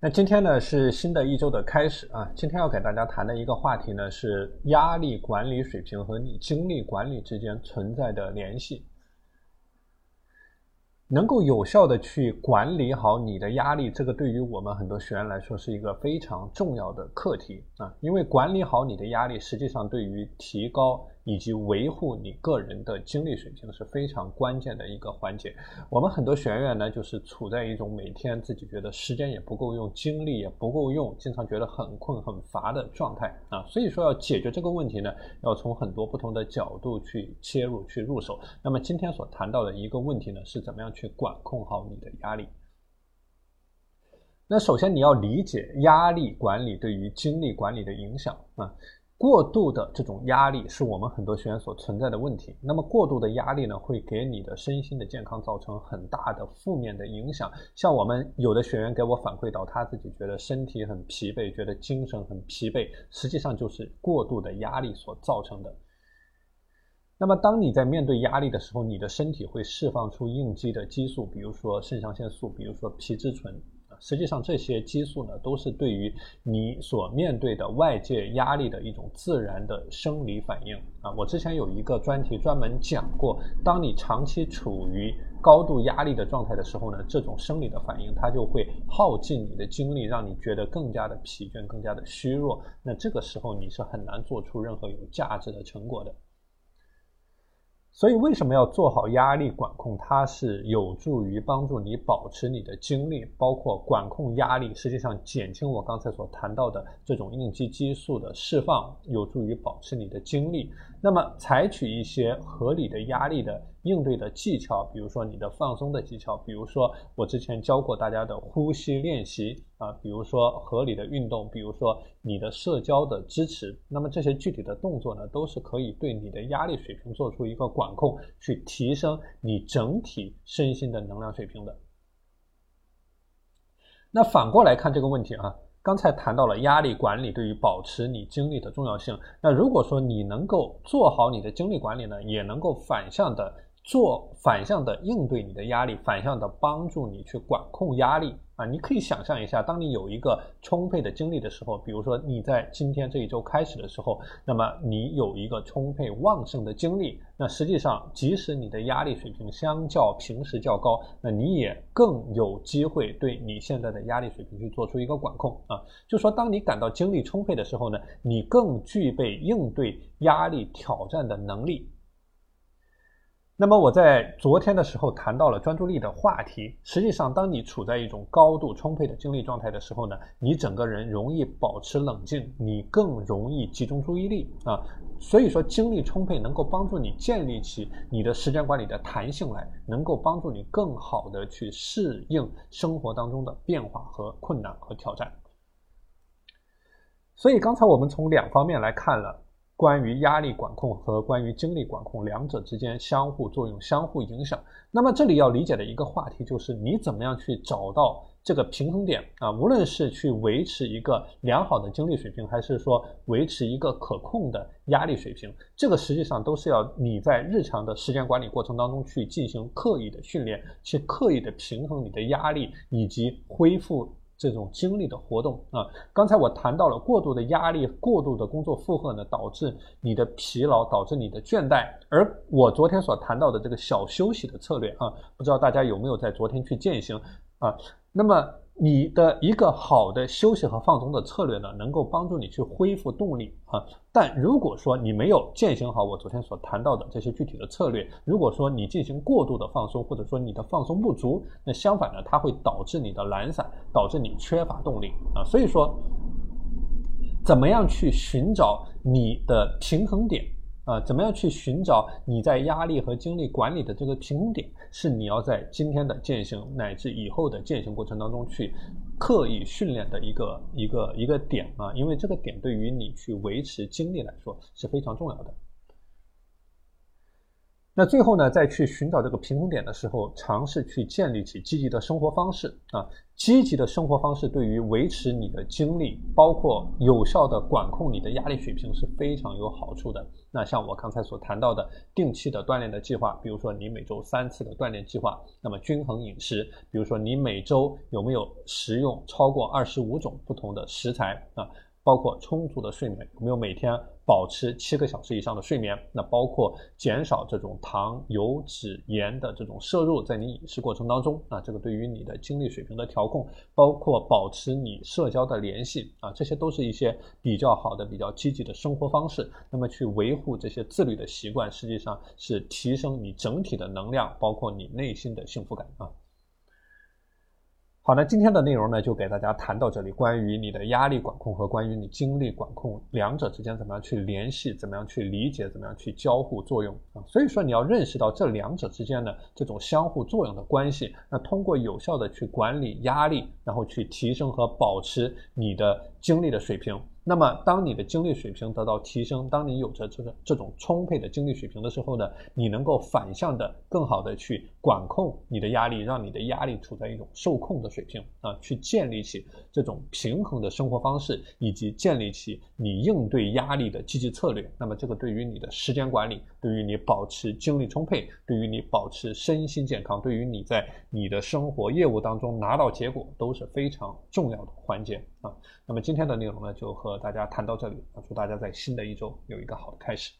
那今天呢是新的一周的开始啊，今天要给大家谈的一个话题呢是压力管理水平和你精力管理之间存在的联系。能够有效的去管理好你的压力，这个对于我们很多学员来说是一个非常重要的课题啊，因为管理好你的压力，实际上对于提高。以及维护你个人的精力水平是非常关键的一个环节。我们很多学员呢，就是处在一种每天自己觉得时间也不够用，精力也不够用，经常觉得很困很乏的状态啊。所以说要解决这个问题呢，要从很多不同的角度去切入去入手。那么今天所谈到的一个问题呢，是怎么样去管控好你的压力？那首先你要理解压力管理对于精力管理的影响啊。过度的这种压力是我们很多学员所存在的问题。那么过度的压力呢，会给你的身心的健康造成很大的负面的影响。像我们有的学员给我反馈到，他自己觉得身体很疲惫，觉得精神很疲惫，实际上就是过度的压力所造成的。那么当你在面对压力的时候，你的身体会释放出应激的激素，比如说肾上腺素，比如说皮质醇。实际上，这些激素呢，都是对于你所面对的外界压力的一种自然的生理反应啊。我之前有一个专题专门讲过，当你长期处于高度压力的状态的时候呢，这种生理的反应它就会耗尽你的精力，让你觉得更加的疲倦，更加的虚弱。那这个时候你是很难做出任何有价值的成果的。所以，为什么要做好压力管控？它是有助于帮助你保持你的精力，包括管控压力，实际上减轻我刚才所谈到的这种应激激素的释放，有助于保持你的精力。那么，采取一些合理的压力的。应对的技巧，比如说你的放松的技巧，比如说我之前教过大家的呼吸练习啊，比如说合理的运动，比如说你的社交的支持，那么这些具体的动作呢，都是可以对你的压力水平做出一个管控，去提升你整体身心的能量水平的。那反过来看这个问题啊。刚才谈到了压力管理对于保持你精力的重要性。那如果说你能够做好你的精力管理呢，也能够反向的。做反向的应对你的压力，反向的帮助你去管控压力啊！你可以想象一下，当你有一个充沛的精力的时候，比如说你在今天这一周开始的时候，那么你有一个充沛旺盛的精力，那实际上即使你的压力水平相较平时较高，那你也更有机会对你现在的压力水平去做出一个管控啊！就说当你感到精力充沛的时候呢，你更具备应对压力挑战的能力。那么我在昨天的时候谈到了专注力的话题。实际上，当你处在一种高度充沛的精力状态的时候呢，你整个人容易保持冷静，你更容易集中注意力啊。所以说，精力充沛能够帮助你建立起你的时间管理的弹性来，能够帮助你更好的去适应生活当中的变化和困难和挑战。所以刚才我们从两方面来看了。关于压力管控和关于精力管控两者之间相互作用、相互影响。那么这里要理解的一个话题就是，你怎么样去找到这个平衡点啊？无论是去维持一个良好的精力水平，还是说维持一个可控的压力水平，这个实际上都是要你在日常的时间管理过程当中去进行刻意的训练，去刻意的平衡你的压力以及恢复。这种精力的活动啊，刚才我谈到了过度的压力、过度的工作负荷呢，导致你的疲劳，导致你的倦怠。而我昨天所谈到的这个小休息的策略啊，不知道大家有没有在昨天去践行啊？那么。你的一个好的休息和放松的策略呢，能够帮助你去恢复动力啊。但如果说你没有践行好我昨天所谈到的这些具体的策略，如果说你进行过度的放松，或者说你的放松不足，那相反呢，它会导致你的懒散，导致你缺乏动力啊。所以说，怎么样去寻找你的平衡点？啊，怎么样去寻找你在压力和精力管理的这个平衡点？是你要在今天的践行乃至以后的践行过程当中去刻意训练的一个一个一个点啊，因为这个点对于你去维持精力来说是非常重要的。那最后呢，在去寻找这个平衡点的时候，尝试去建立起积极的生活方式啊。积极的生活方式对于维持你的精力，包括有效的管控你的压力水平是非常有好处的。那像我刚才所谈到的定期的锻炼的计划，比如说你每周三次的锻炼计划，那么均衡饮食，比如说你每周有没有食用超过二十五种不同的食材啊？包括充足的睡眠，有没有每天保持七个小时以上的睡眠？那包括减少这种糖、油脂、盐的这种摄入，在你饮食过程当中，啊，这个对于你的精力水平的调控，包括保持你社交的联系，啊，这些都是一些比较好的、比较积极的生活方式。那么去维护这些自律的习惯，实际上是提升你整体的能量，包括你内心的幸福感啊。好那，今天的内容呢，就给大家谈到这里。关于你的压力管控和关于你精力管控两者之间怎么样去联系，怎么样去理解，怎么样去交互作用啊？所以说你要认识到这两者之间的这种相互作用的关系。那通过有效的去管理压力，然后去提升和保持你的精力的水平。那么，当你的精力水平得到提升，当你有着这个这种充沛的精力水平的时候呢，你能够反向的更好的去管控你的压力，让你的压力处在一种受控的水平啊，去建立起这种平衡的生活方式，以及建立起你应对压力的积极策略。那么，这个对于你的时间管理，对于你保持精力充沛，对于你保持身心健康，对于你在你的生活业务当中拿到结果，都是非常重要的环节啊。那么今天的内容呢，就和大家谈到这里，祝大家在新的一周有一个好的开始。